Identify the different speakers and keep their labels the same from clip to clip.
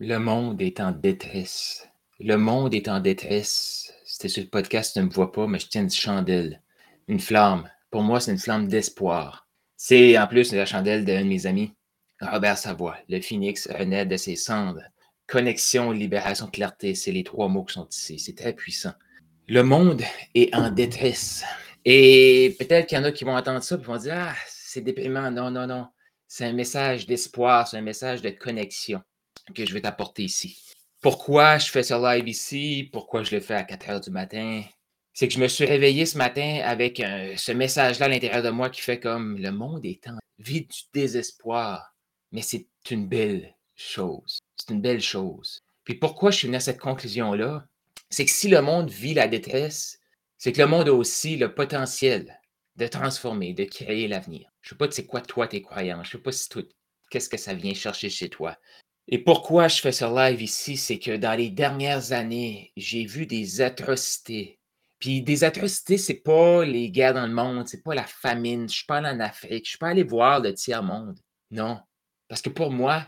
Speaker 1: Le monde est en détresse. Le monde est en détresse. C'était sur le podcast, tu ne me vois pas, mais je tiens une chandelle, une flamme. Pour moi, c'est une flamme d'espoir. C'est en plus la chandelle d'un de mes amis, Robert Savoie, le phénix renaît de ses cendres. Connexion, libération, clarté, c'est les trois mots qui sont ici. C'est très puissant. Le monde est en détresse. Et peut-être qu'il y en a qui vont entendre ça et vont dire Ah, c'est déprimant. Non, non, non. C'est un message d'espoir, c'est un message de connexion que je vais t'apporter ici. Pourquoi je fais ce live ici? Pourquoi je le fais à 4 heures du matin? C'est que je me suis réveillé ce matin avec ce message-là à l'intérieur de moi qui fait comme le monde est en vie du désespoir. Mais c'est une belle chose. C'est une belle chose. Puis pourquoi je suis venu à cette conclusion-là? C'est que si le monde vit la détresse, c'est que le monde a aussi le potentiel de transformer, de créer l'avenir. Je ne sais pas c'est quoi toi tes croyances. Je ne sais pas si tout, qu'est-ce que ça vient chercher chez toi. Et pourquoi je fais ce live ici, c'est que dans les dernières années, j'ai vu des atrocités. Puis des atrocités, c'est pas les guerres dans le monde, c'est pas la famine. Je suis pas allé en Afrique, je suis pas allé voir le tiers-monde. Non. Parce que pour moi,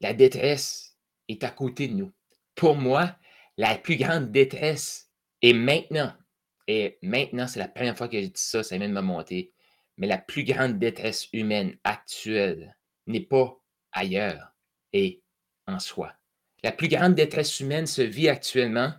Speaker 1: la détresse est à côté de nous. Pour moi, la plus grande détresse est maintenant. Et maintenant, c'est la première fois que je dis ça, ça vient de me monter. Mais la plus grande détresse humaine actuelle n'est pas ailleurs et soi. La plus grande détresse humaine se vit actuellement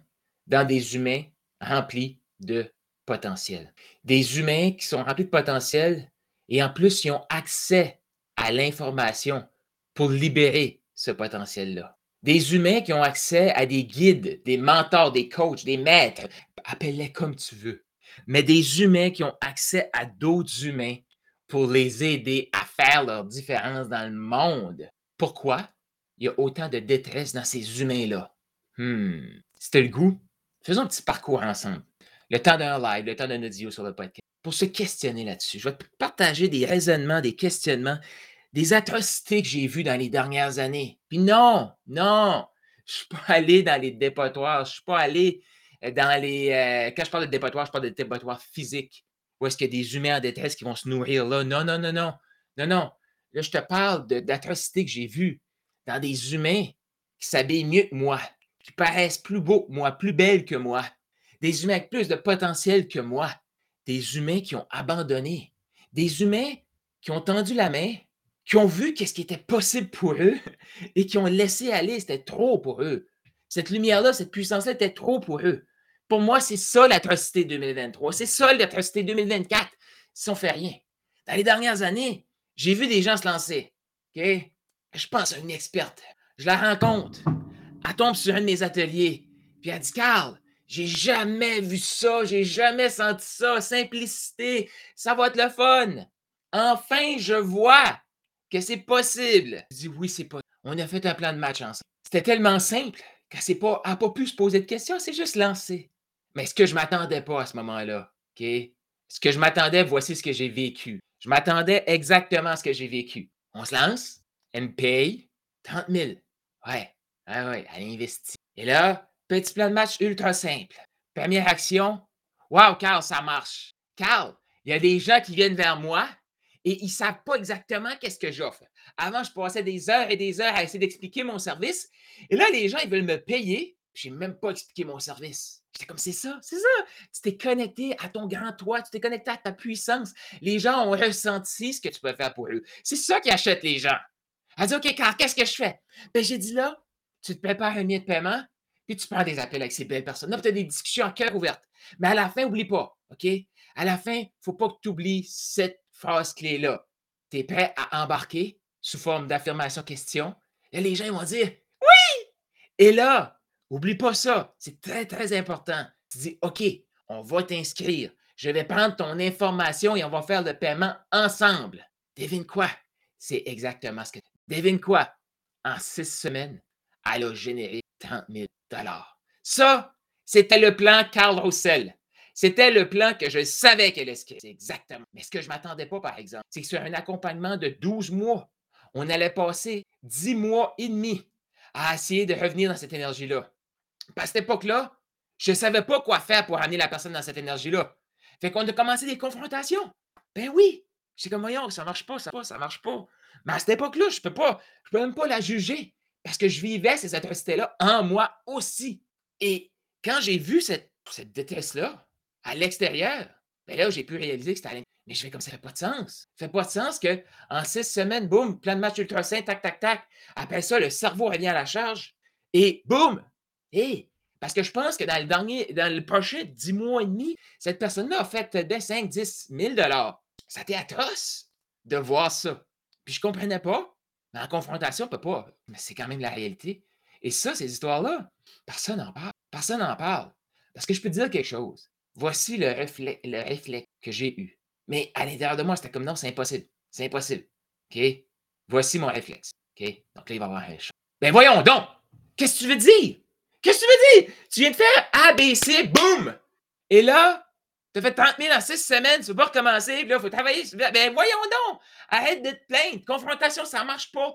Speaker 1: dans des humains remplis de potentiel. Des humains qui sont remplis de potentiel et en plus, ils ont accès à l'information pour libérer ce potentiel-là. Des humains qui ont accès à des guides, des mentors, des coachs, des maîtres, appelle-les comme tu veux, mais des humains qui ont accès à d'autres humains pour les aider à faire leur différence dans le monde. Pourquoi? Il y a autant de détresse dans ces humains-là? Hmm. C'était le goût? Faisons un petit parcours ensemble. Le temps d'un live, le temps d'un audio sur le podcast. Pour se questionner là-dessus. Je vais te partager des raisonnements, des questionnements, des atrocités que j'ai vues dans les dernières années. Puis non, non, je ne suis pas allé dans les dépotoirs. Je ne suis pas allé euh, dans les. Euh, quand je parle de dépotoirs, je parle de dépotoirs physiques. Où est-ce qu'il y a des humains en détresse qui vont se nourrir là? Non, non, non, non. Non, non. Là, je te parle d'atrocités que j'ai vues dans des humains qui s'habillent mieux que moi, qui paraissent plus beaux que moi, plus belles que moi, des humains avec plus de potentiel que moi, des humains qui ont abandonné, des humains qui ont tendu la main, qui ont vu qu'est-ce qui était possible pour eux et qui ont laissé aller, c'était trop pour eux. Cette lumière-là, cette puissance-là était trop pour eux. Pour moi, c'est ça l'atrocité 2023. C'est ça l'atrocité 2024 si on fait rien. Dans les dernières années, j'ai vu des gens se lancer. OK? Je pense à une experte. Je la rencontre. Elle tombe sur un de mes ateliers. Puis elle dit Carl, j'ai jamais vu ça, j'ai jamais senti ça. Simplicité, ça va être le fun. Enfin, je vois que c'est possible. Je dis oui, c'est possible. On a fait un plan de match ensemble. C'était tellement simple qu'elle n'a pas, pas pu se poser de questions, c'est juste lancé. Mais ce que je m'attendais pas à ce moment-là, OK? Ce que je m'attendais, voici ce que j'ai vécu. Je m'attendais exactement à ce que j'ai vécu. On se lance, elle me paye 30 000. Ouais, ouais, ouais, elle investit. Et là, petit plan de match ultra simple. Première action. Wow, Carl, ça marche. Carl, il y a des gens qui viennent vers moi et ils ne savent pas exactement qu'est-ce que j'offre. Avant, je passais des heures et des heures à essayer d'expliquer mon service. Et là, les gens, ils veulent me payer. Je n'ai même pas expliqué mon service. J'étais comme, c'est ça, c'est ça. Tu t'es connecté à ton grand toi, tu t'es connecté à ta puissance. Les gens ont ressenti ce que tu peux faire pour eux. C'est ça qui achète les gens. Elle dit OK, Carl, qu'est-ce que je fais? Ben, j'ai dit là, tu te prépares un lien de paiement, puis tu prends des appels avec ces belles personnes. Là, tu as des discussions en cœur ouverte. Mais à la fin, n'oublie pas, OK? À la fin, il ne faut pas que tu oublies cette phrase clé-là. Tu es prêt à embarquer sous forme d'affirmation-question. Et les gens vont dire Oui! Et là, oublie pas ça. C'est très, très important. Tu dis OK, on va t'inscrire. Je vais prendre ton information et on va faire le paiement ensemble. Devine quoi? C'est exactement ce que Devine quoi? En six semaines, elle a généré 30 000 Ça, c'était le plan Carl Roussel. C'était le plan que je savais qu'elle allait Exactement. Mais ce que je ne m'attendais pas, par exemple, c'est que sur un accompagnement de 12 mois, on allait passer 10 mois et demi à essayer de revenir dans cette énergie-là. À cette époque-là, je ne savais pas quoi faire pour amener la personne dans cette énergie-là. Fait qu'on a commencé des confrontations. Ben oui. C'est comme, voyons, ça marche pas, ça, ça marche pas. Mais à cette époque-là, je peux pas, je peux même pas la juger Parce que je vivais ces atrocités-là en moi aussi. Et quand j'ai vu cette, cette détresse-là à l'extérieur, ben là, j'ai pu réaliser que c'était Mais je fais comme ça, ça fait pas de sens. Ça fait pas de sens que en six semaines, boum, plein de matchs ultra sains, tac, tac, tac. Après ça, le cerveau revient à la charge. Et boum! Et parce que je pense que dans le dernier, dans le prochain dix mois et demi, cette personne-là a fait des 5, 10 000 Ça a été atroce de voir ça. Puis je comprenais pas. Mais en confrontation, on peut pas. Mais c'est quand même la réalité. Et ça, ces histoires-là, personne n'en parle. Personne n'en parle. Parce que je peux te dire quelque chose. Voici le réflexe, le que j'ai eu. Mais à l'intérieur de moi, c'était comme non, c'est impossible. C'est impossible. OK? Voici mon réflexe. OK? Donc là, il va y avoir un chat. Ben voyons donc! Qu'est-ce que tu veux dire? Qu'est-ce que tu veux dire? Tu viens de faire ABC, boum! Et là, tu as fait 30 000 en 6 semaines, tu ne veux pas recommencer, puis là, il faut travailler. Ben voyons donc! Arrête de te plaindre. Confrontation, ça ne marche pas.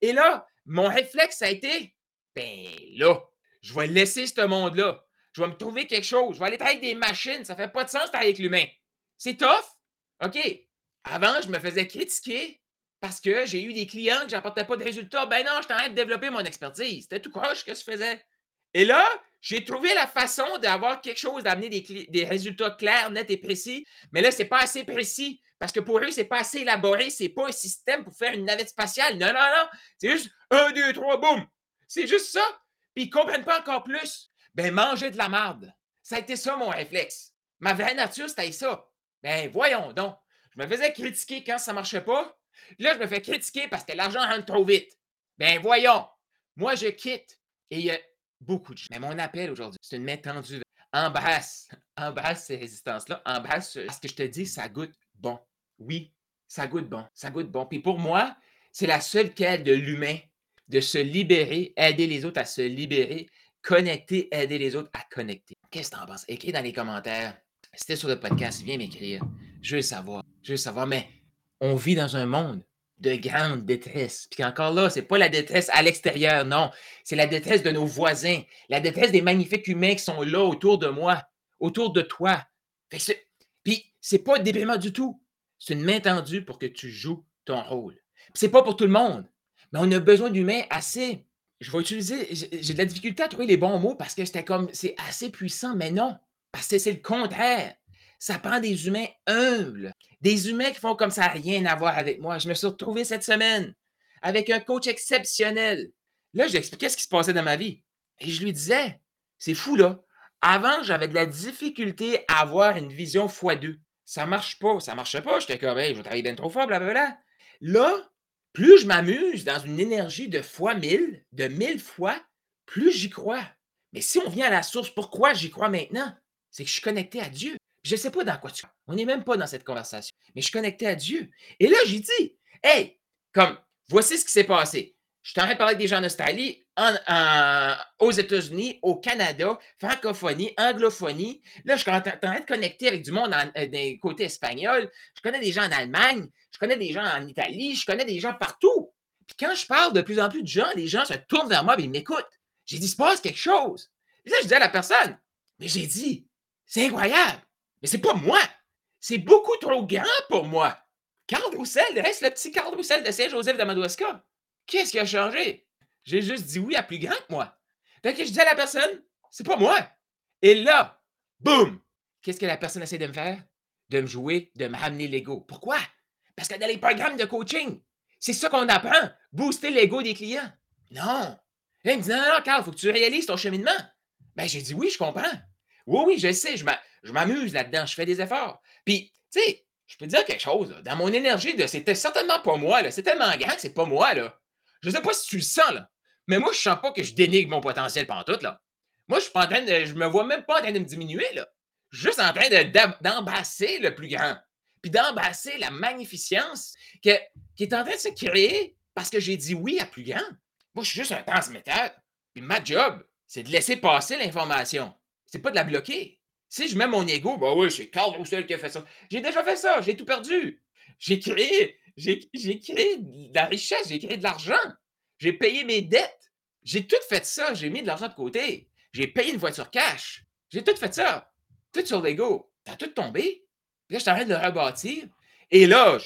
Speaker 1: Et là, mon réflexe, ça a été, ben là, je vais laisser ce monde-là. Je vais me trouver quelque chose. Je vais aller travailler avec des machines. Ça ne fait pas de sens travailler avec l'humain. C'est tough. OK. Avant, je me faisais critiquer parce que j'ai eu des clients que je n'apportais pas de résultats. Ben non, je t'arrête de développer mon expertise. C'était tout croche que je faisais. Et là, j'ai trouvé la façon d'avoir quelque chose, d'amener des, résultats clairs, nets et précis. Mais là, ce n'est pas assez précis parce que pour eux, ce n'est pas assez élaboré. Ce n'est pas un système pour faire une navette spatiale. Non, non, non. C'est juste un, deux, trois, boum. C'est juste ça. Puis ils ne comprennent pas encore plus. Ben, manger de la marde. Ça a été ça mon réflexe. Ma vraie nature, c'était ça. Ben, voyons donc. Je me faisais critiquer quand ça ne marchait pas. Là, je me fais critiquer parce que l'argent rentre trop vite. Ben, voyons. Moi, je quitte. Et il a beaucoup de gens. Mais mon appel aujourd'hui, c'est une main tendue. Embrasse. Embrasse ces résistances-là. Embrasse. Parce que je te dis, ça goûte bon. Oui, ça goûte bon. Ça goûte bon. Puis pour moi, c'est la seule quête de l'humain de se libérer, aider les autres à se libérer connecter, aider les autres à connecter. Qu'est-ce que tu en penses? Écris dans les commentaires. Si tu sur le podcast, viens m'écrire. Je veux savoir. Je veux savoir. Mais on vit dans un monde de grande détresse. Puis encore là, ce n'est pas la détresse à l'extérieur, non. C'est la détresse de nos voisins, la détresse des magnifiques humains qui sont là autour de moi, autour de toi. Puis c'est pas déprimant du tout. C'est une main tendue pour que tu joues ton rôle. C'est pas pour tout le monde, mais on a besoin d'humains assez je vais utiliser, j'ai de la difficulté à trouver les bons mots parce que c'était comme, c'est assez puissant, mais non, parce que c'est le contraire. Ça prend des humains humbles, des humains qui font comme ça, rien à voir avec moi. Je me suis retrouvé cette semaine avec un coach exceptionnel. Là, je lui expliquais ce qui se passait dans ma vie. Et je lui disais, c'est fou là. Avant, j'avais de la difficulté à avoir une vision x2. Ça marche pas, ça marchait pas. J'étais comme, hey, je vais travailler bien trop fort, blablabla. Là, plus je m'amuse dans une énergie de fois mille, de mille fois, plus j'y crois. Mais si on vient à la source, pourquoi j'y crois maintenant? C'est que je suis connecté à Dieu. Je ne sais pas dans quoi tu crois. On n'est même pas dans cette conversation. Mais je suis connecté à Dieu. Et là, j'ai dit, hey, comme, voici ce qui s'est passé. Je t'en ai parlé avec des gens en Australie, aux États-Unis, au Canada, francophonie, anglophonie. Là, je suis en train de connecter avec du monde euh, des côtés espagnols. Je connais des gens en Allemagne, je connais des gens en Italie, je connais des gens partout. Puis quand je parle de plus en plus de gens, les gens se tournent vers moi et ils m'écoutent. J'ai dit, il se passe quelque chose. Et là, je dis à la personne, mais j'ai dit, c'est incroyable, mais c'est pas moi. C'est beaucoup trop grand pour moi. Carl Roussel reste le petit Carl Roussel de Saint-Joseph de. Qu'est-ce qui a changé? J'ai juste dit oui à plus grand que moi. Fait que je dis à la personne, c'est pas moi. Et là, boum! Qu'est-ce que la personne essaie de me faire? De me jouer, de me ramener l'ego. Pourquoi? Parce que dans les programmes de coaching, c'est ça qu'on apprend, booster l'ego des clients. Non. Là, il me dit, non, non, Carl, il faut que tu réalises ton cheminement. Ben, j'ai dit, oui, je comprends. Oui, oui, je sais, je m'amuse là-dedans, je fais des efforts. Puis, tu sais, je peux te dire quelque chose, dans mon énergie, c'était certainement pas moi, c'est tellement grand que c'est pas moi, là. Je sais pas si tu le sens, là, mais moi, je sens pas que je dénigre mon potentiel pendant tout, là. Moi, je suis pas en train de, je me vois même pas en train de me diminuer, là. Je suis juste en train d'embrasser le plus grand puis d'embrasser la magnificence qui est en train de se créer parce que j'ai dit oui à plus grand. Moi, je suis juste un transmetteur. Puis ma job, c'est de laisser passer l'information. C'est pas de la bloquer. Si je mets mon ego, bah oui, c'est Carl Roussel qui a fait ça. J'ai déjà fait ça, j'ai tout perdu. J'ai créé, j'ai de la richesse, j'ai créé de l'argent. J'ai payé mes dettes. J'ai tout fait ça, j'ai mis de l'argent de côté. J'ai payé une voiture cash. J'ai tout fait ça. Tout sur l'ego. T'as tout tombé. Puis là, je t'arrête de le rebâtir. Et là,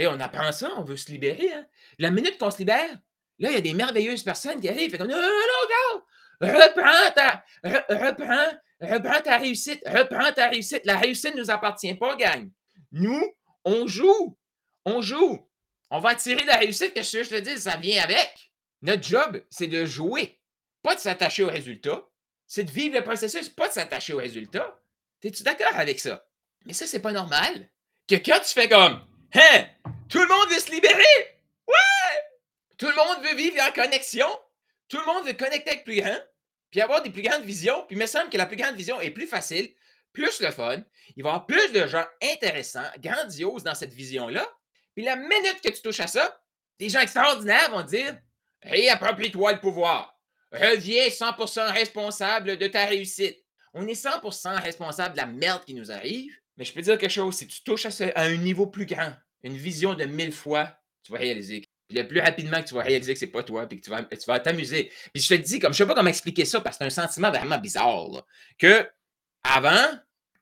Speaker 1: on apprend ça, on veut se libérer. Hein. La minute qu'on se libère, Là, il y a des merveilleuses personnes qui arrivent, fait comme non, non, non, reprends ta, reprends, reprends ta réussite, reprends ta réussite. La réussite ne nous appartient pas, gang. Nous, on joue, on joue. On va attirer la réussite, que je te dis, ça vient avec. Notre job, c'est de jouer, pas de s'attacher au résultat. C'est de vivre le processus, pas de s'attacher au résultat. Es-tu d'accord avec ça? Mais ça, c'est pas normal. Que quand tu fais comme, hein, tout le monde veut se libérer? Ouais! Tout le monde veut vivre en connexion. Tout le monde veut connecter avec plus grand, puis avoir des plus grandes visions. Puis il me semble que la plus grande vision est plus facile, plus le fun. Il va y avoir plus de gens intéressants, grandioses dans cette vision-là. Puis la minute que tu touches à ça, des gens extraordinaires vont dire Réapproprie-toi le pouvoir. Reviens 100% responsable de ta réussite. On est 100% responsable de la merde qui nous arrive, mais je peux dire quelque chose si tu touches à, un niveau plus grand, une vision de mille fois, tu vas réaliser. Le plus rapidement que tu vas réaliser que c'est pas toi, puis que tu vas, tu vas t'amuser. Puis je te dis, comme je sais pas comment expliquer ça, parce que c'est un sentiment vraiment bizarre, que avant,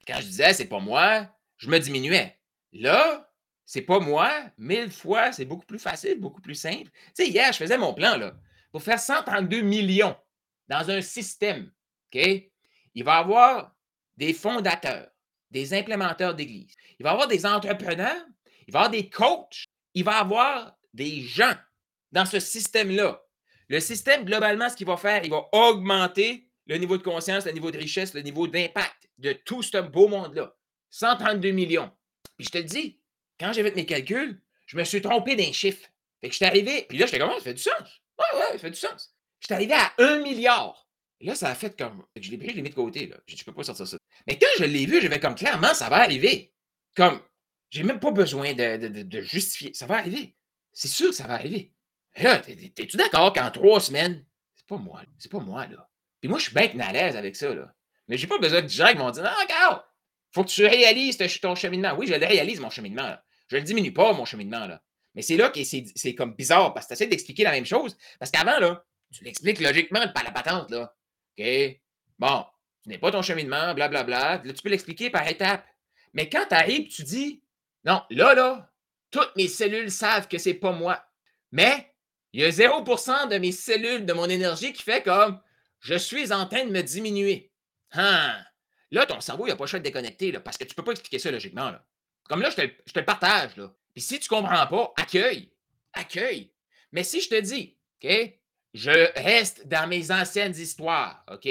Speaker 1: quand je disais c'est pas moi, je me diminuais. Là, c'est pas moi, mille fois, c'est beaucoup plus facile, beaucoup plus simple. Tu sais, hier, je faisais mon plan, là, pour faire 132 millions dans un système, OK? Il va y avoir des fondateurs, des implémenteurs d'église. Il va y avoir des entrepreneurs, il va y avoir des coachs, il va y avoir des gens dans ce système-là. Le système, globalement, ce qu'il va faire, il va augmenter le niveau de conscience, le niveau de richesse, le niveau d'impact de tout ce beau monde-là. 132 millions. Puis je te le dis, quand j'ai fait mes calculs, je me suis trompé d'un chiffre. Fait que je suis arrivé, puis là, j'étais comme, ça fait du sens. Ouais, ouais, ça fait du sens. Je suis arrivé à 1 milliard. Et là, ça a fait comme. Je l'ai pris, je l'ai mis de côté. Là. Je ne peux pas sortir ça. Mais quand je l'ai vu, j'avais comme clairement, ça va arriver. Comme, j'ai même pas besoin de, justifier. Ça va arriver. C'est sûr que ça va arriver. Là, t'es-tu d'accord qu'en trois semaines, c'est pas moi, c'est pas moi, là. Puis moi, je suis bien à l'aise avec ça, là. Mais j'ai pas besoin de gens qui vont dire, non, regarde, faut que tu réalises ton cheminement. Oui, je le réalise, mon cheminement, là. Je le diminue pas, mon cheminement, là. Mais c'est là que c'est comme bizarre, parce que tu d'expliquer la même chose. Parce qu'avant, là, tu l'expliques logiquement par la patente, là. OK? Bon, ce n'est pas ton cheminement, blablabla. Bla, bla. Là, tu peux l'expliquer par étapes. Mais quand tu arrives, tu dis Non, là, là, toutes mes cellules savent que c'est pas moi. Mais il y a 0% de mes cellules, de mon énergie qui fait comme je suis en train de me diminuer. Hein? Là, ton cerveau, il n'a pas le choix de déconnecter, là, parce que tu ne peux pas expliquer ça logiquement. Comme là, je te, je te le partage. Là. Puis si tu ne comprends pas, accueille. Accueille. Mais si je te dis, OK, je reste dans mes anciennes histoires, OK?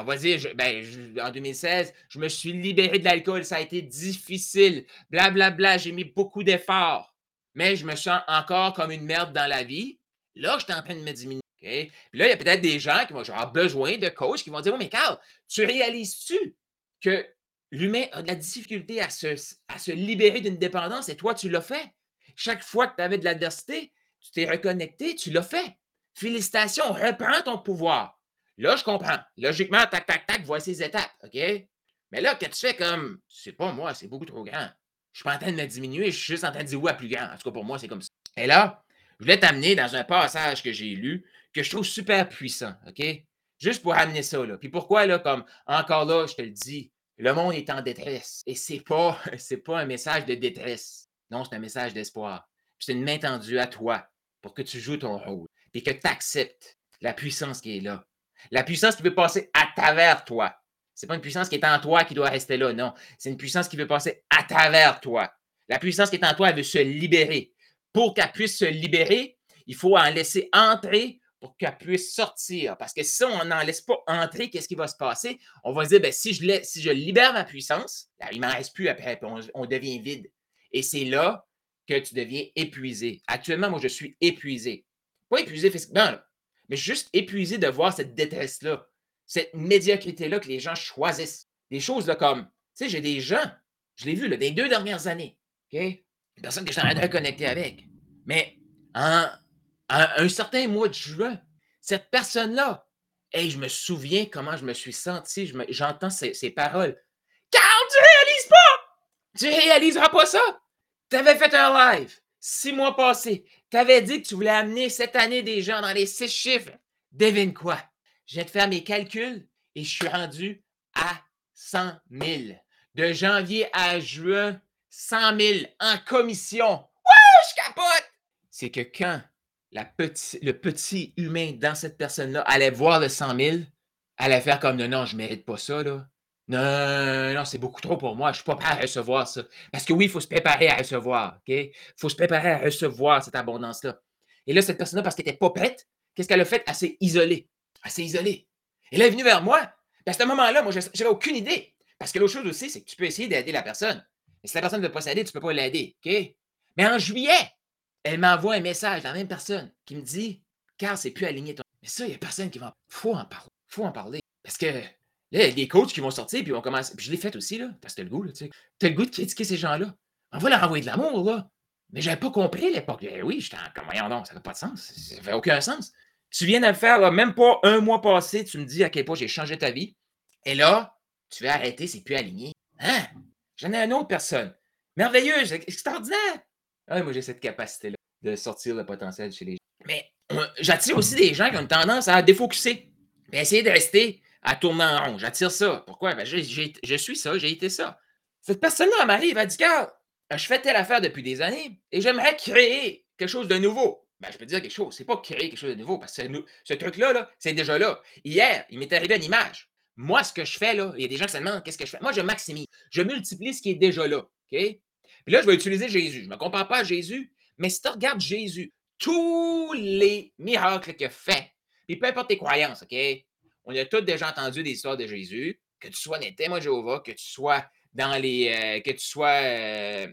Speaker 1: On va dire, ben, en 2016, je me suis libéré de l'alcool, ça a été difficile, blablabla, bla, bla, j'ai mis beaucoup d'efforts, mais je me sens encore comme une merde dans la vie. Là, je suis en train de me diminuer. Puis là, il y a peut-être des gens qui vont avoir besoin de coach qui vont dire, oh, mais Carl, tu réalises-tu que l'humain a de la difficulté à se, à se libérer d'une dépendance et toi, tu l'as fait? Chaque fois que tu avais de l'adversité, tu t'es reconnecté, tu l'as fait. Félicitations, reprends ton pouvoir. Là, je comprends. Logiquement, tac, tac, tac, voici ces étapes, OK? Mais là, que tu fais comme, c'est pas moi, c'est beaucoup trop grand. Je suis pas en train de me diminuer, je suis juste en train de dire oui à plus grand. En tout cas, pour moi, c'est comme ça. Et là, je voulais t'amener dans un passage que j'ai lu que je trouve super puissant, OK? Juste pour amener ça, là. Puis pourquoi, là, comme, encore là, je te le dis, le monde est en détresse. Et c'est pas, c'est pas un message de détresse. Non, c'est un message d'espoir. C'est une main tendue à toi pour que tu joues ton rôle et que tu acceptes la puissance qui est là. La puissance qui veut passer à travers toi. Ce n'est pas une puissance qui est en toi qui doit rester là, non. C'est une puissance qui veut passer à travers toi. La puissance qui est en toi, elle veut se libérer. Pour qu'elle puisse se libérer, il faut en laisser entrer pour qu'elle puisse sortir. Parce que si on n'en laisse pas entrer, qu'est-ce qui va se passer? On va se dire, ben, si, je libère ma puissance, il ne m'en reste plus après, on, on devient vide. Et c'est là que tu deviens épuisé. Actuellement, moi, je suis épuisé. Pas épuisé physiquement, mais juste épuisé de voir cette détresse-là, cette médiocrité-là que les gens choisissent. Des choses là, comme, tu sais, j'ai des gens, je l'ai vu là, des deux dernières années, OK? Une personne que je train de avec. Mais en, un certain mois de juin, cette personne-là, et je me souviens comment je me suis senti, j'entends ces, paroles. Car tu réalises pas! Tu réaliseras pas ça! Tu avais fait un live six mois passés. Tu avais dit que tu voulais amener cette année des gens dans les six chiffres. Devine quoi? Je viens de faire mes calculs et je suis rendu à 100 000. De janvier à juin, 100 000 en commission. Ouais, je capote! C'est que quand la le petit humain dans cette personne-là allait voir le 100 000, allait faire comme non, non, je ne mérite pas ça. Là. Non, non, c'est beaucoup trop pour moi. Je ne suis pas prêt à recevoir ça. Parce que oui, il faut se préparer à recevoir. Il faut se préparer à recevoir cette abondance-là. Et là, cette personne-là, parce qu'elle n'était pas prête, qu'est-ce qu'elle a fait? Elle s'est isolée. Elle s'est isolée. Elle est venue vers moi. à ce moment-là, moi, je n'avais aucune idée. Parce que l'autre chose aussi, c'est que tu peux essayer d'aider la personne. Mais si la personne ne veut pas s'aider, tu ne peux pas l'aider. Mais en juillet, elle m'envoie un message, la même personne, qui me dit Car c'est plus aligné ton. Mais ça, il n'y a personne qui va. Faut en parler. Faut en parler. Parce que là, il y a des coachs qui vont sortir, puis on commence. Puis je l'ai fait aussi, là. Parce que t'as le goût, là, tu sais. T'as le goût de critiquer ces gens-là. On va leur envoyer de l'amour, là. Mais j'avais pas compris à l'époque. Eh oui, j'étais en comme, voyons non, ça n'a pas de sens. Ça fait aucun sens. Tu viens de le faire, même pas un mois passé, tu me dis à quel point j'ai changé ta vie. Et là, tu vas arrêter, c'est plus aligné. Hein? J'en ai une autre personne. Merveilleuse, extraordinaire. Ah, moi, j'ai cette capacité-là de sortir le potentiel chez les gens. Mais j'attire aussi des gens qui ont tendance à défocuser, et essayer de rester à tourner en rond. J'attire ça. Pourquoi? Ben, je, suis ça, j'ai été ça. Cette personne-là, m'arrive, elle dit je fais telle affaire depuis des années et j'aimerais créer quelque chose de nouveau. Ben, je peux dire quelque chose. C'est pas créer quelque chose de nouveau parce que ce truc-là, -là, c'est déjà là. Hier, il m'est arrivé une image. Moi, ce que je fais, là, il y a des gens qui se demandent qu'est-ce que je fais? Moi, je maximise. Je multiplie ce qui est déjà là. Puis là, je vais utiliser Jésus. Je ne me compare pas à Jésus, mais si tu regardes Jésus, tous les miracles qu'il a fait, puis peu importe tes croyances, OK? On a tous déjà entendu des histoires de Jésus, que tu sois des témoin de Jéhovah, que tu sois dans les. Euh, que tu sois euh,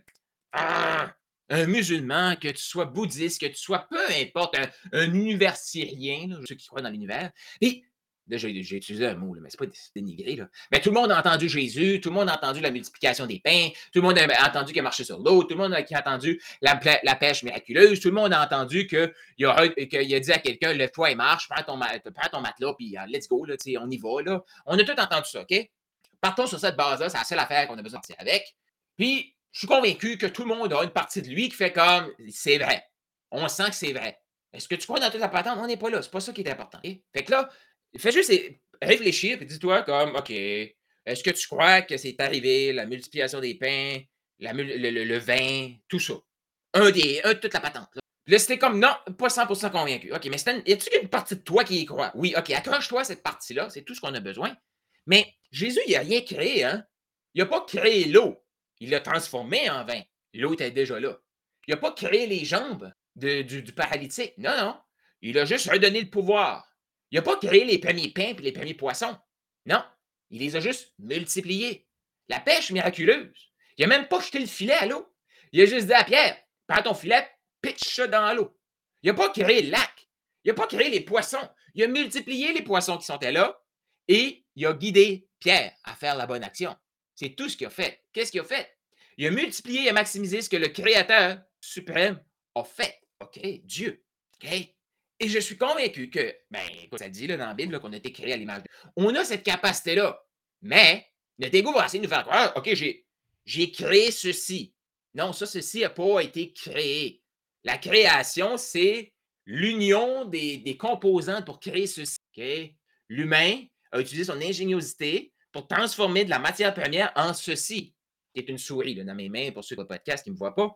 Speaker 1: ah, un musulman, que tu sois bouddhiste, que tu sois peu importe, un, un universirien, ceux qui croient dans l'univers. Et j'ai utilisé un mot, mais ce n'est pas dénigré. Là. Mais tout le monde a entendu Jésus, tout le monde a entendu la multiplication des pains, tout le monde a entendu qu'il a marché sur l'eau, tout le monde a, entendu la, pêche miraculeuse, tout le monde a entendu qu'il a, a dit à quelqu'un Lève-toi et marche, prends ton, ton matelas, puis uh, let's go, là, on y va. Là. On a tout entendu ça, OK? Partons sur cette base-là, c'est la seule affaire qu'on a besoin de partir avec. Puis, je suis convaincu que tout le monde a une partie de lui qui fait comme c'est vrai. On sent que c'est vrai. Est-ce que tu crois dans toute la patente? On n'est pas là. C'est pas ça qui est important. Fait que là, Fais juste réfléchir et dis-toi comme, OK, est-ce que tu crois que c'est arrivé, la multiplication des pains, le, vin, tout ça? Un des, un, toute la patente. Là, c'était comme, non, pas 100% convaincu. OK, mais y a-tu une partie de toi qui y croit? Oui, OK, accroche-toi cette partie-là, c'est tout ce qu'on a besoin. Mais Jésus, il n'a rien créé, hein? Il n'a pas créé l'eau. Il l'a transformé en vin. L'eau était déjà là. Il n'a pas créé les jambes du, du paralytique. Non, non. Il a juste redonné le pouvoir. Il n'a pas créé les premiers pains et les premiers poissons. Non, il les a juste multipliés. La pêche miraculeuse. Il n'a même pas jeté le filet à l'eau. Il a juste dit à Pierre, prends ton filet, pitch ça dans l'eau. Il n'a pas créé le lac. Il n'a pas créé les poissons. Il a multiplié les poissons qui sont là et il a guidé Pierre à faire la bonne action. C'est tout ce qu'il a fait. Qu'est-ce qu'il a fait? Il a multiplié et maximisé ce que le Créateur suprême a fait. OK? Dieu. OK? Et je suis convaincu que, ben, écoute, ça dit là, dans la Bible qu'on a été créé à l'image. On a cette capacité-là. Mais notre ego va essayer de nous faire croire, OK, j'ai créé ceci. Non, ça, ceci n'a pas été créé. La création, c'est l'union des, des, composantes pour créer ceci. L'humain a utilisé son ingéniosité pour transformer de la matière première en ceci, qui est une souris dans mes mains pour ceux qui le podcast qui ne me voient pas.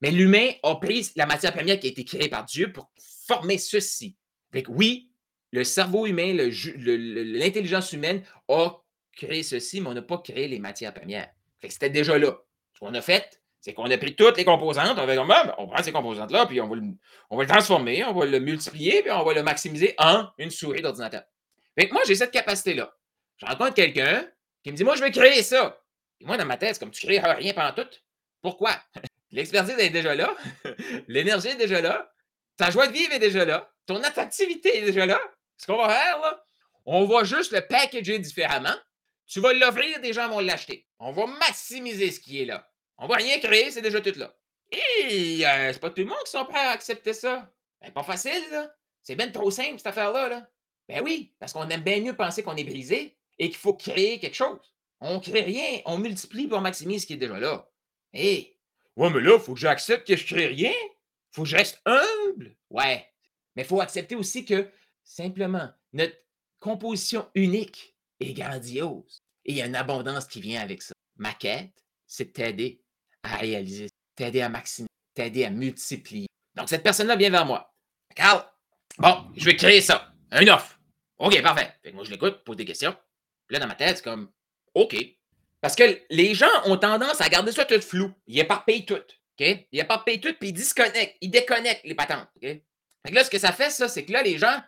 Speaker 1: Mais l'humain a pris la matière première qui a été créée par Dieu pour former ceci. Fait oui, le cerveau humain, l'intelligence humaine a créé ceci, mais on n'a pas créé les matières premières. Que c'était déjà là. Ce qu'on a fait, c'est qu'on a pris toutes les composantes, on, ben, on prend ces composantes-là, puis on va, le, transformer, on va le multiplier, puis on va le maximiser en une souris d'ordinateur. Que moi, j'ai cette capacité-là. Je rencontre quelqu'un qui me dit, moi, je vais créer ça. Et moi, dans ma tête, c'est comme tu crées rien pendant tout. Pourquoi? L'expertise est déjà là. L'énergie est déjà là. Ta joie de vivre est déjà là. Ton attractivité est déjà là. Ce qu'on va faire, là, on va juste le packager différemment. Tu vas l'offrir, des gens vont l'acheter. On va maximiser ce qui est là. On va rien créer, c'est déjà tout là. Et euh, c'est pas tout le monde qui sont prêts à accepter ça. Ben, pas facile, là. C'est bien trop simple, cette affaire-là. Là. Ben oui, parce qu'on aime bien mieux penser qu'on est brisé et qu'il faut créer quelque chose. On crée rien, on multiplie pour maximiser ce qui est déjà là. Hé! Ouais, mais là, il faut que j'accepte que je crée rien faut que je reste humble. Ouais. Mais il faut accepter aussi que simplement notre composition unique est grandiose. Et il y a une abondance qui vient avec ça. Ma quête, c'est de t'aider à réaliser, t'aider à maximiser, t'aider à multiplier. Donc, cette personne-là vient vers moi. Carl, bon, je vais créer ça. Un offre. OK, parfait. Fait que moi, je l'écoute, pose des questions. Là, dans ma tête, c'est comme OK. Parce que les gens ont tendance à garder ça tout flou. Ils éparpillent tout. OK? Ils éparpillent tout, puis ils disconnectent, ils déconnectent les patentes. OK? Fait que là, ce que ça fait, ça, c'est que là, les gens,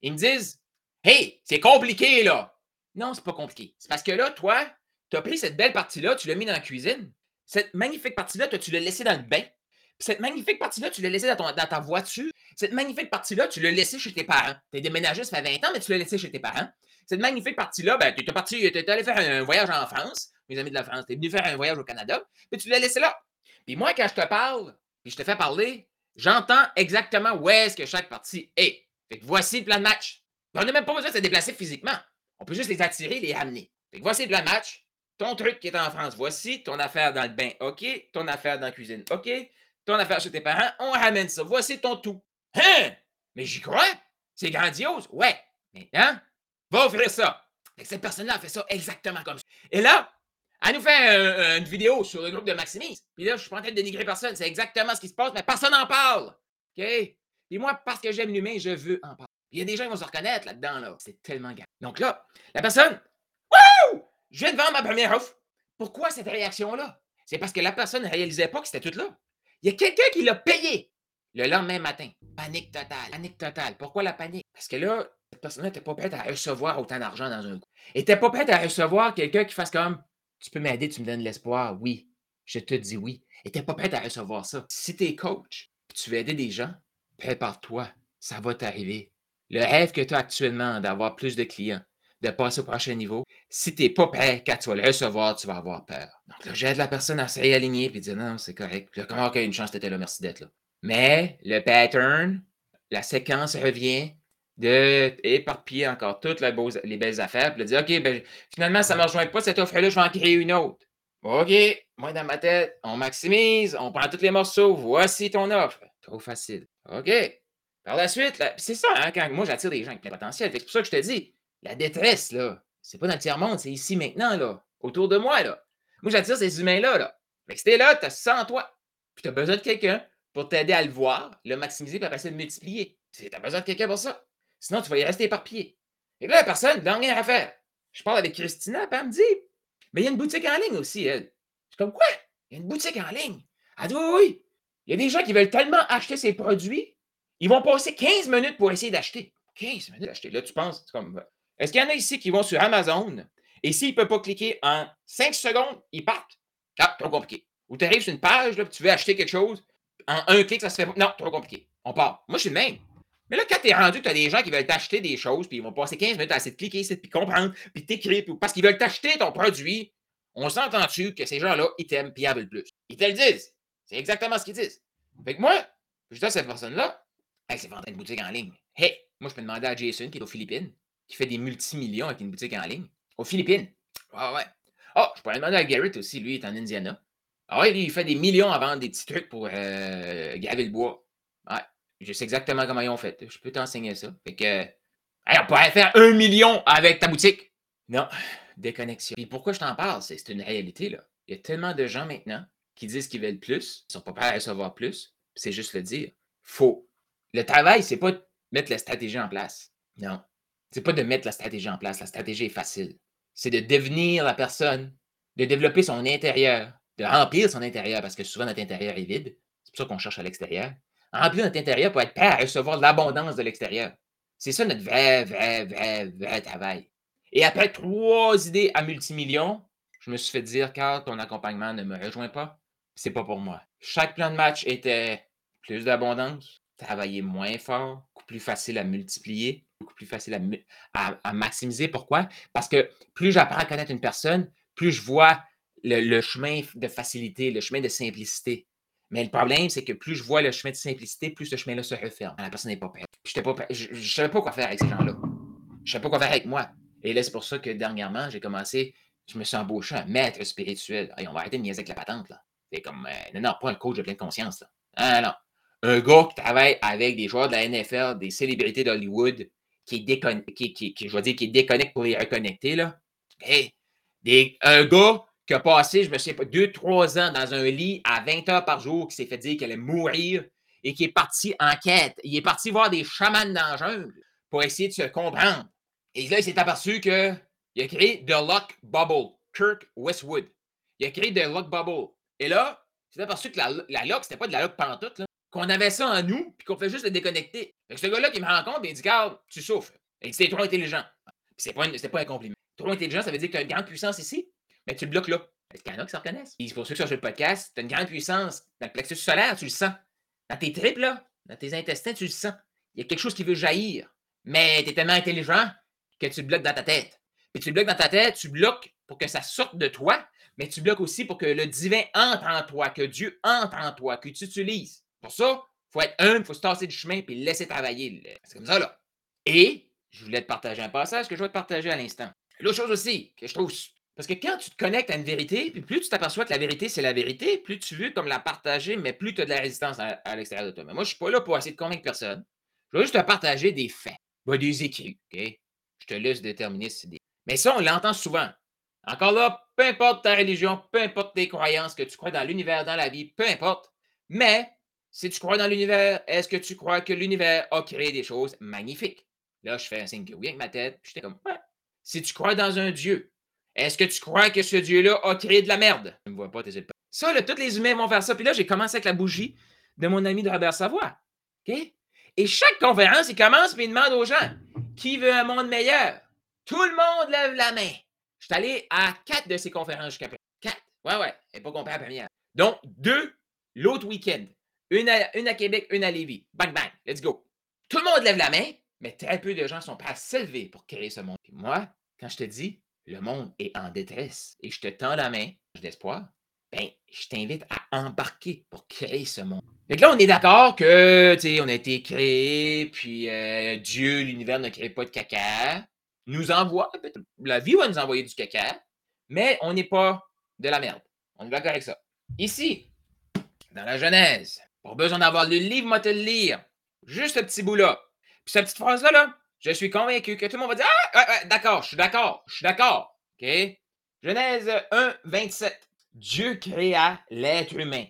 Speaker 1: ils me disent Hey, c'est compliqué, là. Non, c'est pas compliqué. C'est parce que là, toi, tu as pris cette belle partie-là, tu l'as mis dans la cuisine. Cette magnifique partie-là, tu l'as laissée dans le bain. Puis cette magnifique partie-là, tu l'as laissée dans, dans, ta voiture. Cette magnifique partie-là, tu l'as laissée chez tes parents. Tu es déménagé, ça fait 20 ans, mais tu l'as laissée chez tes parents. Cette magnifique partie-là, ben, tu es parti, allé faire un voyage en France, mes amis de la France, tu es venu faire un voyage au Canada, puis tu l'as laissé là. Puis moi, quand je te parle, puis je te fais parler, j'entends exactement où est-ce que chaque partie est. Fait que voici le plan de match. On n'a même pas besoin de se déplacer physiquement. On peut juste les attirer, les ramener. Fait que voici le plan de match. Ton truc qui est en France, voici. Ton affaire dans le bain, OK. Ton affaire dans la cuisine, OK. Ton affaire chez tes parents, on ramène ça. Voici ton tout. Hein? Mais j'y crois. C'est grandiose. Ouais. Maintenant, va offrir ça. Cette personne-là fait ça exactement comme ça. Et là, elle nous fait une vidéo sur le groupe de Maximise. Puis là, je suis pas en train de dénigrer personne. C'est exactement ce qui se passe, mais personne n'en parle. OK? Et moi, parce que j'aime l'humain, je veux en parler. Il y a des gens qui vont se reconnaître là-dedans. Là. C'est tellement grave. Donc là, la personne, Wouh! Je viens de vendre ma première offre. Pourquoi cette réaction-là? C'est parce que la personne ne réalisait pas que c'était tout là. Il y a quelqu'un qui l'a payé le lendemain matin. Panique totale. Panique totale. Pourquoi la panique? Parce que là, cette personne n'était pas prête à recevoir autant d'argent dans un coup. N'était pas prête à recevoir quelqu'un qui fasse comme Tu peux m'aider, tu me donnes l'espoir. Oui. Je te dis oui. N'était pas prête à recevoir ça. Si tu es coach, tu veux aider des gens, prépare-toi. Ça va t'arriver. Le rêve que tu as actuellement d'avoir plus de clients, de passer au prochain niveau, si tu n'es pas prêt, quand tu vas le recevoir, tu vas avoir peur. Donc là, j'aide la personne à se réaligner et dire non, c'est correct. Puis là, comment a une chance d'être là, merci d'être là. Mais le pattern, la séquence revient de éparpiller encore toutes les, belles affaires, puis de dire OK, ben, finalement, ça ne me rejoint pas cette offre-là, je vais en créer une autre. OK, moi dans ma tête, on maximise, on prend tous les morceaux, voici ton offre. Trop facile. OK. Par la suite, c'est ça, hein, quand moi j'attire des gens avec plein potentiel. C'est pour ça que je te dis, la détresse, là, c'est pas dans le tiers-monde, c'est ici maintenant, là, autour de moi, là. Moi, j'attire ces humains-là, là. Que si là, tu as ça en toi, puis tu as besoin de quelqu'un pour t'aider à le voir, le maximiser, puis après ça, le multiplier. Tu as besoin de quelqu'un pour ça. Sinon, tu vas y rester éparpillé. Et là, la personne, rien à faire. Je parle avec Christina, puis elle me dit, mais il y a une boutique en ligne aussi, elle. Je suis comme, quoi? Il y a une boutique en ligne? Elle dit, oui, oui. Il y a des gens qui veulent tellement acheter ces produits, ils vont passer 15 minutes pour essayer d'acheter. 15 minutes d'acheter. Là, tu penses, comme, est-ce qu'il y en a ici qui vont sur Amazon et s'ils ne peuvent pas cliquer en 5 secondes, ils partent? Ah, trop compliqué. Ou tu arrives sur une page, là, tu veux acheter quelque chose, en un clic, ça se fait. Non, trop compliqué. On part. Moi, je suis le même. Mais là, quand tu es rendu tu as des gens qui veulent t'acheter des choses, puis ils vont passer 15 minutes à essayer de cliquer ici, puis comprendre, puis t'écrire, parce qu'ils veulent t'acheter ton produit, on s'entend-tu que ces gens-là, ils t'aiment, puis ils veulent plus? Ils te le disent. C'est exactement ce qu'ils disent. Fait que moi, je dis à cette personne-là, c'est vendre une boutique en ligne. Hey, moi, je peux demander à Jason, qui est aux Philippines, qui fait des multimillions avec une boutique en ligne. Aux Philippines. Ouais, ouais. Oh, je pourrais demander à Garrett aussi, lui, il est en Indiana. Ah ouais, lui, il fait des millions à vendre des petits trucs pour euh, graver le bois. Je sais exactement comment ils ont fait. Je peux t'enseigner ça. Fait que, on pourrait faire un million avec ta boutique. Non, déconnexion. Et pourquoi je t'en parle? C'est une réalité, là. Il y a tellement de gens maintenant qui disent qu'ils veulent plus, ils sont pas prêts à recevoir plus. C'est juste le dire. Faux. Le travail, c'est pas de mettre la stratégie en place. Non. C'est pas de mettre la stratégie en place. La stratégie est facile. C'est de devenir la personne, de développer son intérieur, de remplir son intérieur, parce que souvent notre intérieur est vide. C'est pour ça qu'on cherche à l'extérieur. Remplir notre intérieur pour être prêt à recevoir l'abondance de l'extérieur. C'est ça notre vrai, vrai, vrai, vrai travail. Et après trois idées à multimillions, je me suis fait dire, Carl, ton accompagnement ne me rejoint pas. C'est pas pour moi. Chaque plan de match était plus d'abondance, travailler moins fort, beaucoup plus facile à multiplier, beaucoup plus facile à maximiser. Pourquoi? Parce que plus j'apprends à connaître une personne, plus je vois le, chemin de facilité, le chemin de simplicité. Mais le problème, c'est que plus je vois le chemin de simplicité, plus ce chemin-là se referme. La personne n'est pas prête. Je ne savais pas quoi faire avec ces gens-là. Je ne savais pas quoi faire avec moi. Et là, c'est pour ça que dernièrement, j'ai commencé, je me suis embauché un maître spirituel. on va arrêter de niaiser avec la patente. Là. C'est comme, euh, non, non, pas un coach de pleine conscience. Là. Un gars qui travaille avec des joueurs de la NFL, des célébrités d'Hollywood, qui, est qui, qui, je dire, qui déconnecte pour les reconnecter. Là. Hey, un gars qui a passé, je me souviens pas, deux, trois ans dans un lit à 20 heures par jour, qui s'est fait dire qu'elle allait mourir et qui est parti en quête. Il est parti voir des chamans dans jungle pour essayer de se comprendre. Et là, il s'est aperçu qu'il a créé The Luck Bubble, Kirk Westwood. Il a créé The Luck Bubble. Et là, il s'est aperçu que la, la Luck, c'était pas de la Luck pantoute, là. Qu'on avait ça en nous, puis qu'on fait juste le déconnecter. Ce gars-là qui me rencontre, il dit Garde, tu souffres. Et c'est trop intelligent. C'est pas, pas un compliment. Trop intelligent, ça veut dire que tu as une grande puissance ici, mais tu le bloques là. Est-ce qu'il y en a qui s'en reconnaissent? Et pour ceux qui sont sur le podcast, tu as une grande puissance dans le plexus solaire, tu le sens. Dans tes tripes, là, dans tes intestins, tu le sens. Il y a quelque chose qui veut jaillir. Mais tu es tellement intelligent que tu le bloques dans ta tête. Puis tu le bloques dans ta tête, tu bloques pour que ça sorte de toi, mais tu bloques aussi pour que le divin entre en toi, que Dieu entre en toi, que tu utilises. Pour ça, il faut être humble, il faut se tasser du chemin puis laisser travailler. C'est comme ça, là. Et je voulais te partager un passage que je vais te partager à l'instant. L'autre chose aussi que je trouve. Parce que quand tu te connectes à une vérité, plus tu t'aperçois que la vérité, c'est la vérité, plus tu veux comme la partager, mais plus tu as de la résistance à, l'extérieur de toi. Mais moi, je ne suis pas là pour essayer de convaincre personne. Je veux juste te partager des faits, des écrits? Je te laisse déterminer si c'est. Mais ça, on l'entend souvent. Encore là, peu importe ta religion, peu importe tes croyances, que tu crois dans l'univers, dans la vie, peu importe. Mais si tu crois dans l'univers, est-ce que tu crois que l'univers a créé des choses magnifiques? Là, je fais un signe que oui avec ma tête. Puis j'étais comme, ouais. Si tu crois dans un Dieu, est-ce que tu crois que ce Dieu-là a créé de la merde? Je ne me vois pas, tes pas. Ça, là, tous les humains vont faire ça. Puis là, j'ai commencé avec la bougie de mon ami de Robert Savoie. OK? Et chaque conférence, il commence et il demande aux gens qui veut un monde meilleur? Tout le monde lève la main. Je suis allé à quatre de ces conférences jusqu'à présent. Quatre. Ouais, ouais. Et pas compris la première. Donc, deux l'autre week-end. Une à, Québec, une à Lévis. Bang, bang. Let's go. Tout le monde lève la main mais très peu de gens sont prêts à s'élever pour créer ce monde. moi, quand je te dis, le monde est en détresse et je te tends la main d'espoir, ben, je t'invite à embarquer pour créer ce monde. Donc là, on est d'accord que, tu sais, on a été créé, puis euh, Dieu, l'univers ne crée pas de caca, nous envoie, la vie va nous envoyer du caca, mais on n'est pas de la merde. On est d'accord avec ça. Ici, dans la Genèse, pas besoin d'avoir le livre, moi te le lire. Juste ce petit bout-là. Puis cette petite phrase-là, là, je suis convaincu que tout le monde va dire Ah, d'accord, je suis d'accord, je suis d'accord. OK? Genèse 1, 27. Dieu créa l'être humain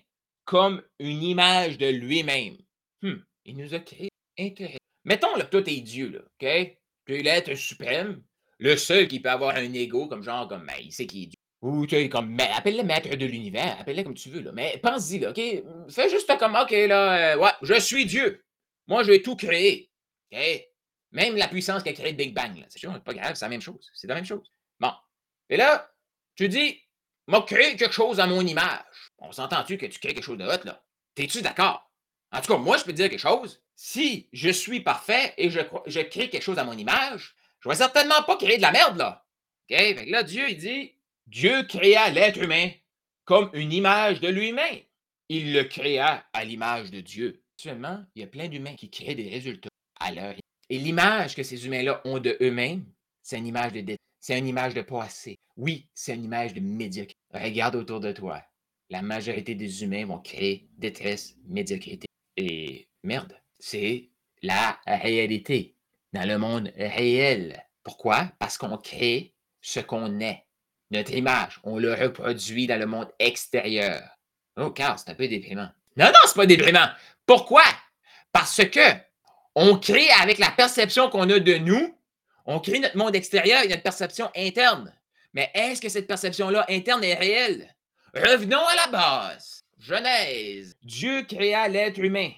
Speaker 1: comme une image de lui-même. Hum, il nous a créé intéressant. Mettons que toi, t'es Dieu, là, OK? Tu es l'être suprême, le seul qui peut avoir un ego comme genre, comme, ben, il sait qui est Dieu. Ou tu es comme, mais appelle-le maître de l'univers, appelle-le comme tu veux, là. Mais pense-y, là, OK? Fais juste comme, OK, là, euh, ouais, je suis Dieu. Moi, je vais tout créer. Même la puissance qui a créé le Big Bang, c'est pas grave, c'est la même chose. C'est la même chose. Bon. Et là, tu dis, m'a créé quelque chose à mon image. On s'entend-tu que tu crées quelque chose de hot, là? T'es-tu d'accord? En tout cas, moi, je peux te dire quelque chose. Si je suis parfait et je, crée quelque chose à mon image, je vais certainement pas créer de la merde, là. OK? Fait là, Dieu, il dit, Dieu créa l'être humain comme une image de lui-même. Il le créa à l'image de Dieu. Actuellement, il y a plein d'humains qui créent des résultats et l'image que ces humains-là ont de eux-mêmes, c'est une image de c'est une image de pas assez. Oui, c'est une image de médiocrité. Regarde autour de toi. La majorité des humains vont créer détresse, médiocrité. Et merde, c'est la réalité dans le monde réel. Pourquoi? Parce qu'on crée ce qu'on est. Notre image, on le reproduit dans le monde extérieur. Oh, car c'est un peu déprimant. Non, non, c'est pas déprimant. Pourquoi? Parce que on crée avec la perception qu'on a de nous, on crée notre monde extérieur et notre perception interne. Mais est-ce que cette perception-là interne est réelle? Revenons à la base. Genèse. Dieu créa l'être humain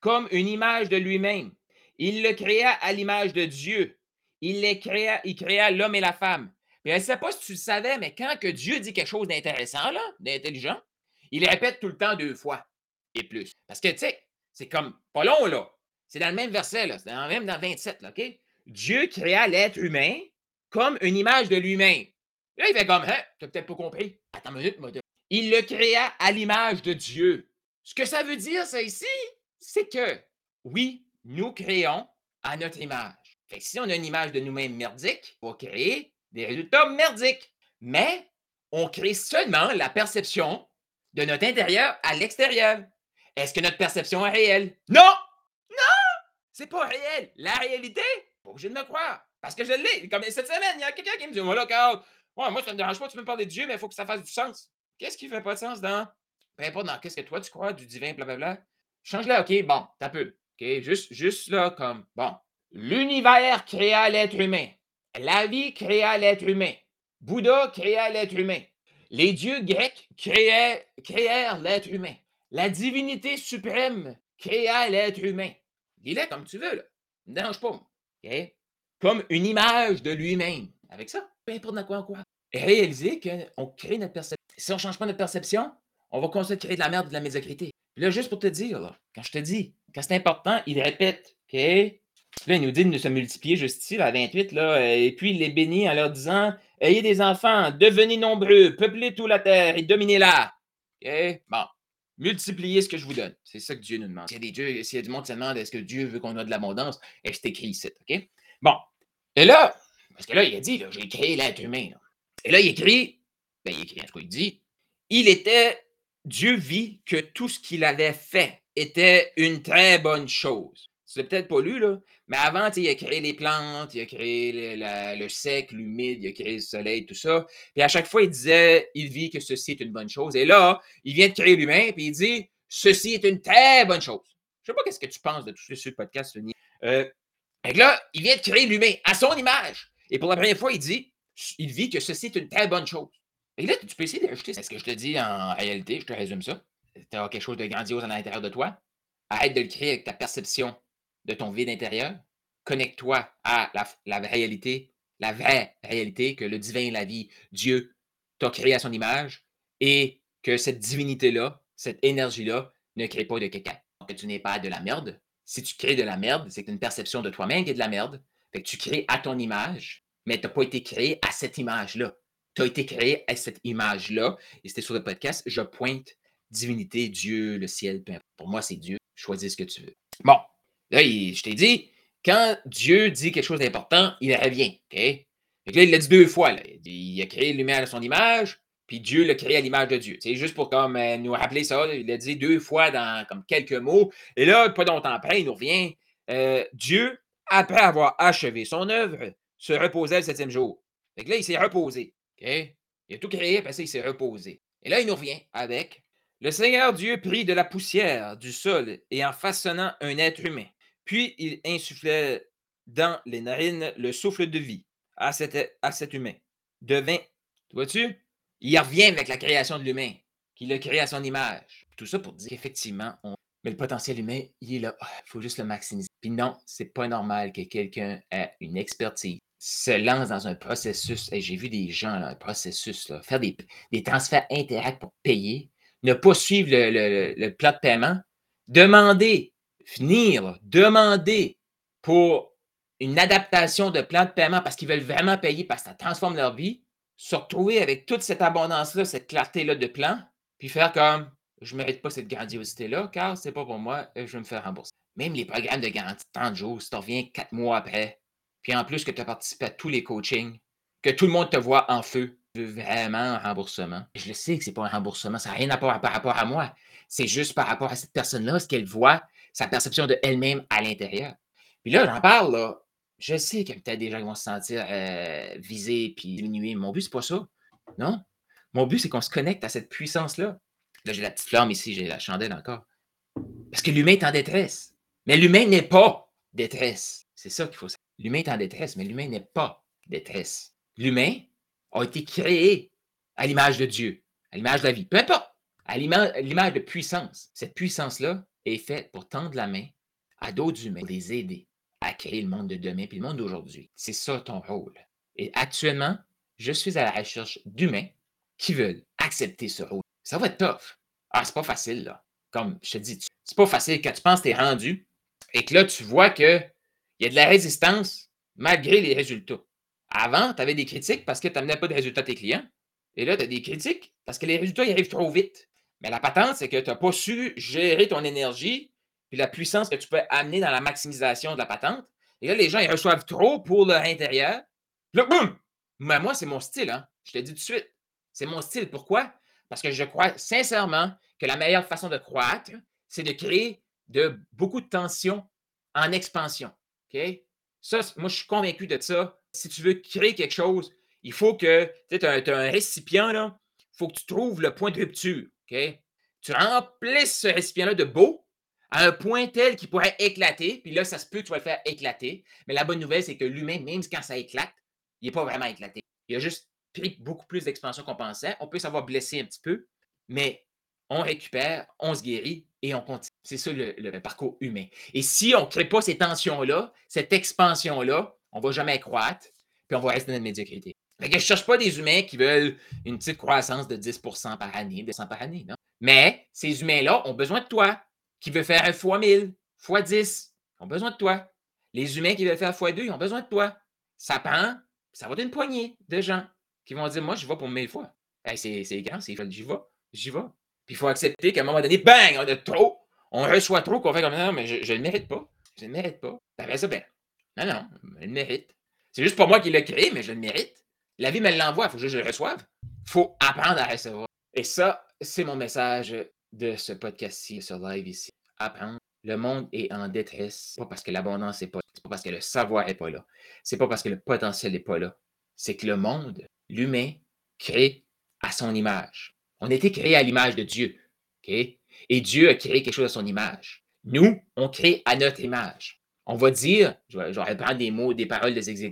Speaker 1: comme une image de lui-même. Il le créa à l'image de Dieu. Il les créa, il créa l'homme et la femme. Mais je ne sais pas si tu le savais, mais quand que Dieu dit quelque chose d'intéressant, d'intelligent, il répète tout le temps deux fois et plus. Parce que, tu sais, c'est comme pas long, là. C'est dans le même verset, là. C'est même dans 27, là, OK? Dieu créa l'être humain comme une image de lui-même. Là, il fait comme, hein, t'as peut-être pas compris. Attends une minute, moi. Il le créa à l'image de Dieu. Ce que ça veut dire, ça ici, c'est que, oui, nous créons à notre image. Fait que si on a une image de nous-mêmes merdique, on va créer des résultats merdiques. Mais on crée seulement la perception de notre intérieur à l'extérieur. Est-ce que notre perception est réelle? Non! C'est pas réel. La réalité, pas obligé de me croire. Parce que je l'ai. Comme cette semaine, il y a quelqu'un qui me dit Voilà, Carl, ouais, moi, ça me dérange pas, tu peux me parler de Dieu, mais il faut que ça fasse du sens. Qu'est-ce qui fait pas de sens dans. Peu importe dans qu'est-ce que toi tu crois, du divin, blablabla? Change-le, OK? Bon, t'as peu. OK? Juste, juste là, comme, bon. L'univers créa l'être humain. La vie créa l'être humain. Bouddha créa l'être humain. Les dieux grecs créèrent l'être humain. La divinité suprême créa l'être humain. Dis-le comme tu veux, là. Ne dérange pas. Comme une image de lui-même. Avec ça, peu importe dans quoi on croit. Réaliser qu'on crée notre perception. Si on ne change pas notre perception, on va continuer de créer de la merde et de la médiocrité. Puis là, juste pour te dire, là, quand je te dis, quand c'est important, il répète. OK? Là, il nous dit de se multiplier juste ici, à 28, là, et puis il les bénit en leur disant Ayez des enfants, devenez nombreux, peuplez toute la terre et dominez-la. OK? Bon. Multipliez ce que je vous donne. C'est ça que Dieu nous demande. S'il y a y a du monde qui se demande est-ce que Dieu veut qu'on ait de l'abondance, c'est écrit ici. OK? Bon. Et là, parce que là, il a dit, j'ai créé l'être humain. Et là, il écrit, ben, il écrit, en tout cas, il dit, il était, Dieu vit que tout ce qu'il avait fait était une très bonne chose. C'est peut-être pas lu, là, mais avant, il a créé les plantes, il a créé le, sec, l'humide, il a créé le soleil, tout ça. Puis à chaque fois, il disait, il vit que ceci est une bonne chose. Et là, il vient de créer l'humain, puis il dit, ceci est une très bonne chose. Je sais pas qu'est-ce que tu penses de tout ce podcast, Denis. Euh, et là, il vient de créer l'humain à son image. Et pour la première fois, il dit, il vit que ceci est une très bonne chose. Et là, tu peux essayer d'ajouter ce que je te dis en réalité, je te résume ça? Tu as quelque chose de grandiose à l'intérieur de toi? Arrête de le créer avec ta perception de ton vide intérieur. Connecte-toi à la, réalité, la vraie réalité que le divin, la vie, Dieu t'a créé à son image et que cette divinité-là, cette énergie-là ne crée pas de quelqu'un. Que tu n'es pas de la merde. Si tu crées de la merde, c'est une perception de toi-même qui est de la merde. Fait que tu crées à ton image, mais tu n'as pas été créé à cette image-là. Tu as été créé à cette image-là. Et c'était sur le podcast, je pointe divinité, Dieu, le ciel, Pour moi, c'est Dieu. Choisis ce que tu veux. Bon, Là, je t'ai dit, quand Dieu dit quelque chose d'important, il revient. OK? là, il l'a dit deux fois. Il a créé lumière à son image, puis Dieu l'a créé à l'image de Dieu. C'est juste pour comme, euh, nous rappeler ça. il l'a dit deux fois dans comme quelques mots. Et là, pas longtemps après, il nous revient. Euh, Dieu, après avoir achevé son œuvre, se reposait le septième jour. Fait là, il s'est reposé. Il a tout créé, puis ça, il s'est reposé. Et là, il nous revient avec Le Seigneur Dieu prit de la poussière du sol et en façonnant un être humain, puis il insufflait dans les narines le souffle de vie à cet, à cet humain. Devint, vois-tu, il revient avec la création de l'humain, qu'il a créé à son image. Tout ça pour dire qu'effectivement, on... mais le potentiel humain, il est là. Il faut juste le maximiser. Puis non, c'est pas normal que quelqu'un ait une expertise, se lance dans un processus. J'ai vu des gens, un processus, faire des, transferts interacts pour payer, ne pas suivre le, le, le plat de paiement, demander finir, demander pour une adaptation de plan de paiement parce qu'ils veulent vraiment payer parce que ça transforme leur vie, se retrouver avec toute cette abondance-là, cette clarté-là de plan, puis faire comme je ne mérite pas cette grandiosité-là, car c'est pas pour moi, je vais me faire rembourser. Même les programmes de garantie de 30 jours, si tu reviens 4 mois après, puis en plus que tu as participé à tous les coachings, que tout le monde te voit en feu, tu veux vraiment un remboursement. Je le sais que ce n'est pas un remboursement, ça n'a rien à voir par rapport à moi. C'est juste par rapport à cette personne-là, ce qu'elle voit, sa perception de elle-même à l'intérieur. Puis là, j'en parle, là. Je sais qu'il y a peut-être des gens qui vont se sentir euh, visés puis diminués. Mon but, c'est pas ça. Non. Mon but, c'est qu'on se connecte à cette puissance-là. Là, j'ai la petite flamme ici, j'ai la chandelle encore. Parce que l'humain est en détresse. Mais l'humain n'est pas détresse. C'est ça qu'il faut savoir. L'humain est en détresse, mais l'humain n'est pas détresse. L'humain a été créé à l'image de Dieu, à l'image de la vie. Peu importe. À l'image de puissance. Cette puissance-là, est faite pour tendre la main à d'autres humains, pour les aider à créer le monde de demain puis le monde d'aujourd'hui. C'est ça ton rôle. Et actuellement, je suis à la recherche d'humains qui veulent accepter ce rôle. Ça va être tough. Ah, c'est pas facile, là. Comme je te dis, c'est pas facile quand tu penses que tu es rendu et que là, tu vois qu'il y a de la résistance malgré les résultats. Avant, tu avais des critiques parce que tu n'amenais pas de résultats à tes clients. Et là, tu as des critiques parce que les résultats ils arrivent trop vite. Mais la patente, c'est que tu n'as pas su gérer ton énergie puis la puissance que tu peux amener dans la maximisation de la patente. Et là, les gens, ils reçoivent trop pour leur intérieur. Là, boum! Mais moi, c'est mon style, hein? Je te dis tout de suite. C'est mon style. Pourquoi? Parce que je crois sincèrement que la meilleure façon de croître, c'est de créer de beaucoup de tension en expansion. OK? Ça, moi, je suis convaincu de ça. Si tu veux créer quelque chose, il faut que tu as, un récipient, il faut que tu trouves le point de rupture. Tu remplisses ce récipient-là de beau à un point tel qu'il pourrait éclater, puis là, ça se peut que tu vas le faire éclater. Mais la bonne nouvelle, c'est que l'humain, même quand ça éclate, il n'est pas vraiment éclaté. Il a juste pris beaucoup plus d'expansion qu'on pensait. On peut s'avoir blessé un petit peu, mais on récupère, on se guérit et on continue. C'est ça le, parcours humain. Et si on ne crée pas ces tensions-là, cette expansion-là, on ne va jamais croître, puis on va rester dans la médiocrité. Je ne cherche pas des humains qui veulent une petite croissance de 10% par année, de 100 par année, non? Mais ces humains-là ont besoin de toi, qui veulent faire fois 1000, fois 10, ils ont besoin de toi. Les humains qui veulent faire fois 2, ils ont besoin de toi. Ça prend, ça va être une poignée de gens qui vont dire Moi, je vais pour 1000 fois. c'est grand, c'est j'y vais, j'y vais. Puis il faut accepter qu'à un moment donné, bang, on a trop, on reçoit trop qu'on fait comme non, mais je ne le mérite pas. Je ne le mérite pas. Après ça, ben, non, non, je le mérite. C'est juste pas moi qui l'ai créé, mais je le mérite. La vie me l'envoie, il faut que je le reçoive. Il faut apprendre à recevoir. Et ça, c'est mon message de ce podcast-ci, ce live ici. Apprendre. Le monde est en détresse, pas parce que l'abondance n'est pas là, c'est pas parce que le savoir n'est pas là, c'est pas parce que le potentiel n'est pas là. C'est que le monde, l'humain, crée à son image. On a été créé à l'image de Dieu. Et Dieu a créé quelque chose à son image. Nous, on crée à notre image. On va dire, je vais, reprendre des mots, des paroles de Zig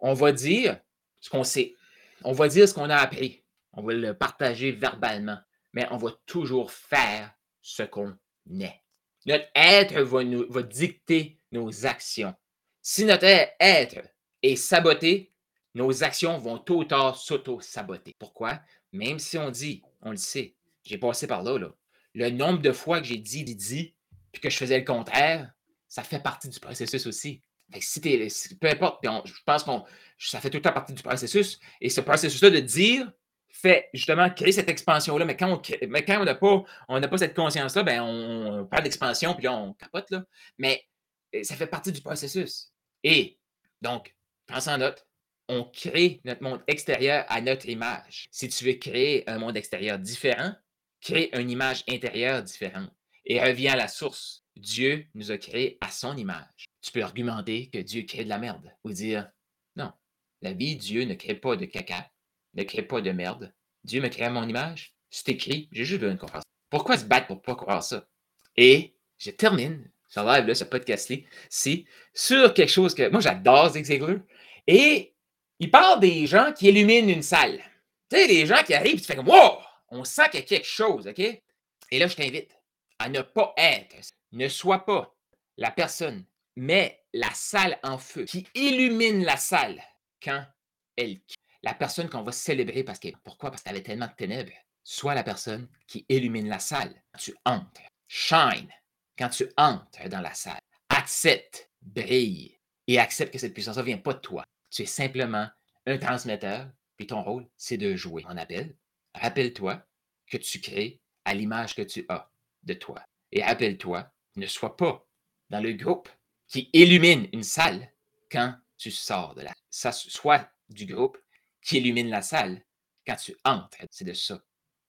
Speaker 1: on va dire ce qu'on sait. On va dire ce qu'on a appris. On va le partager verbalement. Mais on va toujours faire ce qu'on est. Notre être va, nous, va dicter nos actions. Si notre être est saboté, nos actions vont tôt ou tard s'auto-saboter. Pourquoi? Même si on dit, on le sait, j'ai passé par là, là. Le nombre de fois que j'ai dit, dit, dit, puis que je faisais le contraire, ça fait partie du processus aussi. Peu importe, je pense que ça fait tout le temps partie du processus. Et ce processus-là de dire fait justement créer cette expansion-là. Mais quand on n'a pas, on pas cette conscience-là, ben on, parle d'expansion, puis on capote. Là. Mais euh, ça fait partie du processus. Et donc, pense en note, on crée notre monde extérieur à notre image. Si tu veux créer un monde extérieur différent, crée une image intérieure différente et reviens à la source. Dieu nous a créés à son image. Tu peux argumenter que Dieu crée de la merde ou dire non, la vie, Dieu ne crée pas de caca, ne crée pas de merde. Dieu me crée à mon image. C'est écrit, j'ai juste besoin de croire ça. Pourquoi se battre pour pas croire ça? Et je termine ce live, là, ce podcast-ci, sur quelque chose que moi j'adore Zig. Et il parle des gens qui illuminent une salle. Tu sais, les gens qui arrivent, tu fais comme Wow! On sent qu'il y a quelque chose, OK? Et là, je t'invite à ne pas être, ne sois pas la personne, mais la salle en feu qui illumine la salle quand elle. La personne qu'on va célébrer parce que pourquoi? Parce qu'elle avait tellement de ténèbres. Sois la personne qui illumine la salle quand tu entres. Shine quand tu entres dans la salle. Accepte, brille et accepte que cette puissance ne vient pas de toi. Tu es simplement un transmetteur, puis ton rôle, c'est de jouer. On appelle. Rappelle-toi que tu crées à l'image que tu as de toi. Et rappelle-toi, ne sois pas dans le groupe qui illumine une salle quand tu sors de la salle. Sois du groupe qui illumine la salle quand tu entres. C'est de ça